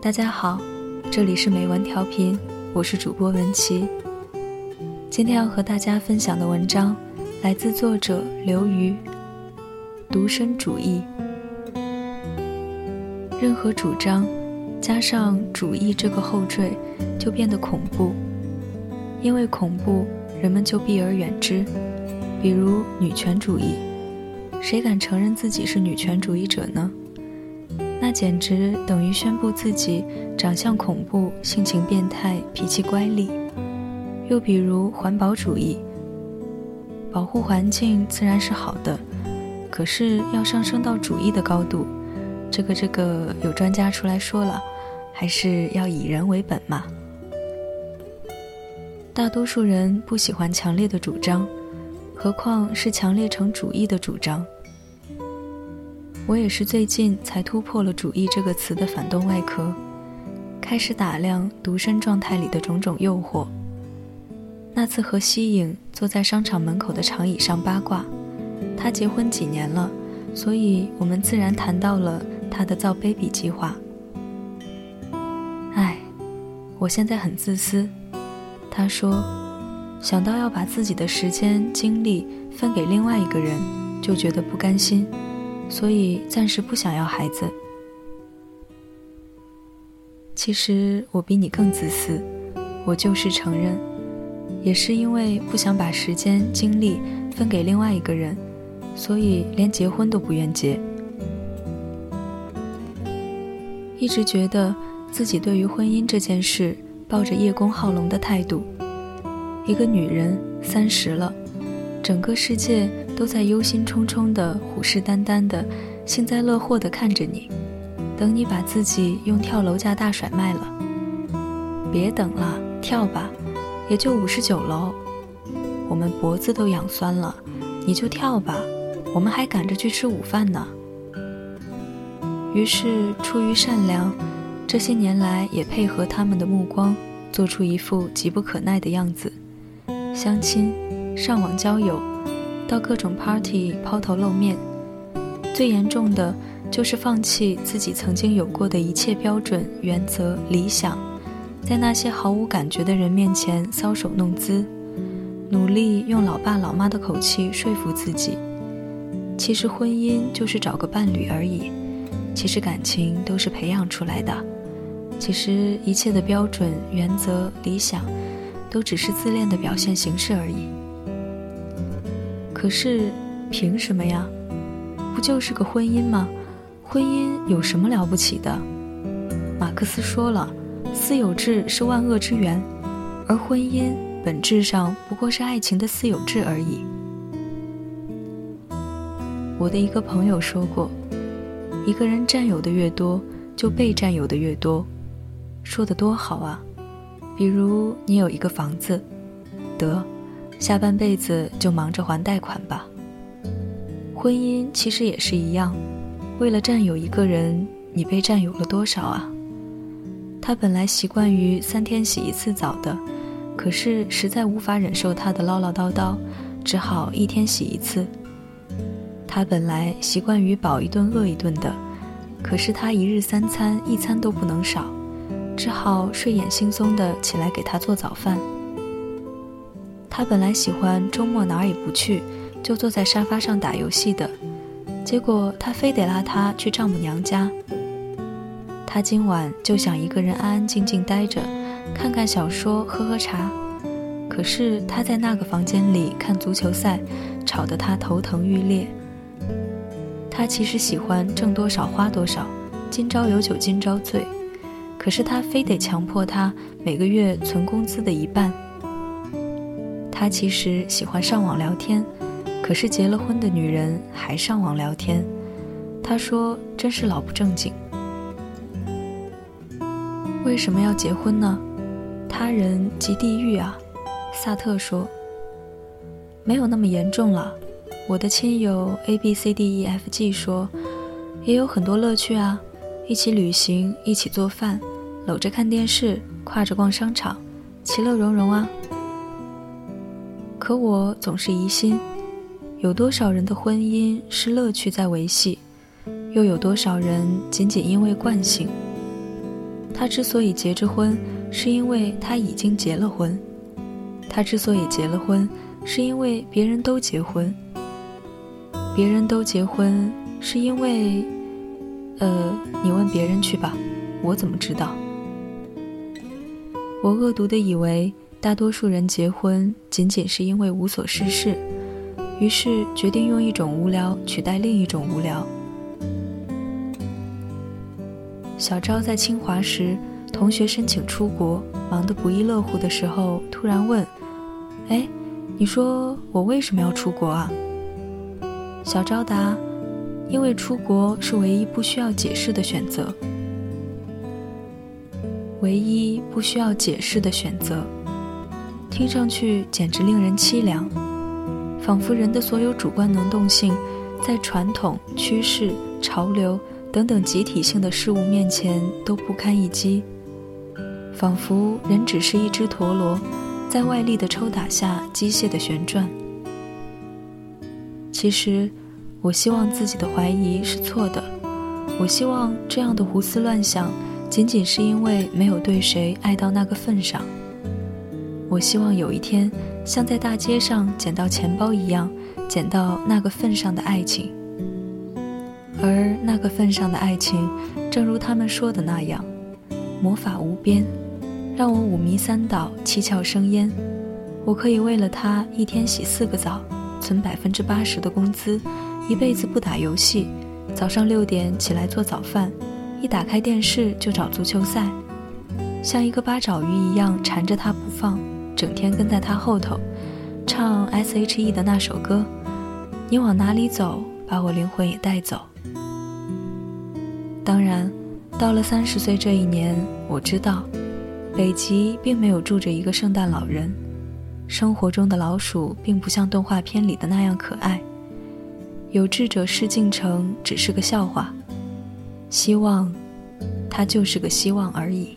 大家好，这里是美文调频，我是主播文琪。今天要和大家分享的文章来自作者刘瑜。独身主义，任何主张加上“主义”这个后缀，就变得恐怖。因为恐怖，人们就避而远之。比如女权主义，谁敢承认自己是女权主义者呢？那简直等于宣布自己长相恐怖、性情变态、脾气乖戾。又比如环保主义，保护环境自然是好的，可是要上升到主义的高度，这个这个有专家出来说了，还是要以人为本嘛。大多数人不喜欢强烈的主张，何况是强烈成主义的主张。我也是最近才突破了“主义”这个词的反动外壳，开始打量独身状态里的种种诱惑。那次和西影坐在商场门口的长椅上八卦，他结婚几年了，所以我们自然谈到了他的造 baby 计划。唉，我现在很自私。他说：“想到要把自己的时间精力分给另外一个人，就觉得不甘心，所以暂时不想要孩子。”其实我比你更自私，我就是承认，也是因为不想把时间精力分给另外一个人，所以连结婚都不愿结。一直觉得自己对于婚姻这件事。抱着叶公好龙的态度，一个女人三十了，整个世界都在忧心忡忡的、虎视眈眈的、幸灾乐祸的看着你，等你把自己用跳楼价大甩卖了。别等了，跳吧，也就五十九楼，我们脖子都痒酸了，你就跳吧，我们还赶着去吃午饭呢。于是出于善良。这些年来，也配合他们的目光，做出一副急不可耐的样子。相亲、上网交友，到各种 party 抛头露面，最严重的就是放弃自己曾经有过的一切标准、原则、理想，在那些毫无感觉的人面前搔首弄姿，努力用老爸老妈的口气说服自己，其实婚姻就是找个伴侣而已，其实感情都是培养出来的。其实一切的标准、原则、理想，都只是自恋的表现形式而已。可是，凭什么呀？不就是个婚姻吗？婚姻有什么了不起的？马克思说了，私有制是万恶之源，而婚姻本质上不过是爱情的私有制而已。我的一个朋友说过，一个人占有的越多，就被占有的越多。说的多好啊！比如你有一个房子，得，下半辈子就忙着还贷款吧。婚姻其实也是一样，为了占有一个人，你被占有了多少啊？他本来习惯于三天洗一次澡的，可是实在无法忍受他的唠唠叨叨，只好一天洗一次。他本来习惯于饱一顿饿一顿的，可是他一日三餐一餐都不能少。只好睡眼惺忪的起来给他做早饭。他本来喜欢周末哪儿也不去，就坐在沙发上打游戏的，结果他非得拉他去丈母娘家。他今晚就想一个人安安静静待着，看看小说，喝喝茶。可是他在那个房间里看足球赛，吵得他头疼欲裂。他其实喜欢挣多少花多少，今朝有酒今朝醉。可是他非得强迫他每个月存工资的一半。他其实喜欢上网聊天，可是结了婚的女人还上网聊天，他说真是老不正经。为什么要结婚呢？他人即地狱啊！萨特说。没有那么严重了。我的亲友 A B C D E F G 说，也有很多乐趣啊，一起旅行，一起做饭。搂着看电视，挎着逛商场，其乐融融啊。可我总是疑心，有多少人的婚姻是乐趣在维系，又有多少人仅仅因为惯性？他之所以结着婚，是因为他已经结了婚；他之所以结了婚，是因为别人都结婚。别人都结婚，是因为……呃，你问别人去吧，我怎么知道？我恶毒的以为，大多数人结婚仅仅是因为无所事事，于是决定用一种无聊取代另一种无聊。小昭在清华时，同学申请出国，忙得不亦乐乎的时候，突然问：“哎，你说我为什么要出国啊？”小昭答：“因为出国是唯一不需要解释的选择，唯一不需要解释的选择，听上去简直令人凄凉，仿佛人的所有主观能动性，在传统、趋势、潮流。”等等集体性的事物面前都不堪一击，仿佛人只是一只陀螺，在外力的抽打下机械的旋转。其实，我希望自己的怀疑是错的，我希望这样的胡思乱想仅仅是因为没有对谁爱到那个份上。我希望有一天像在大街上捡到钱包一样，捡到那个份上的爱情。而那个份上的爱情，正如他们说的那样，魔法无边，让我五迷三倒，七窍生烟。我可以为了他一天洗四个澡，存百分之八十的工资，一辈子不打游戏，早上六点起来做早饭，一打开电视就找足球赛，像一个八爪鱼一样缠着他不放，整天跟在他后头，唱 S.H.E 的那首歌，你往哪里走，把我灵魂也带走。当然，到了三十岁这一年，我知道，北极并没有住着一个圣诞老人，生活中的老鼠并不像动画片里的那样可爱，有志者事竟成只是个笑话，希望，它就是个希望而已。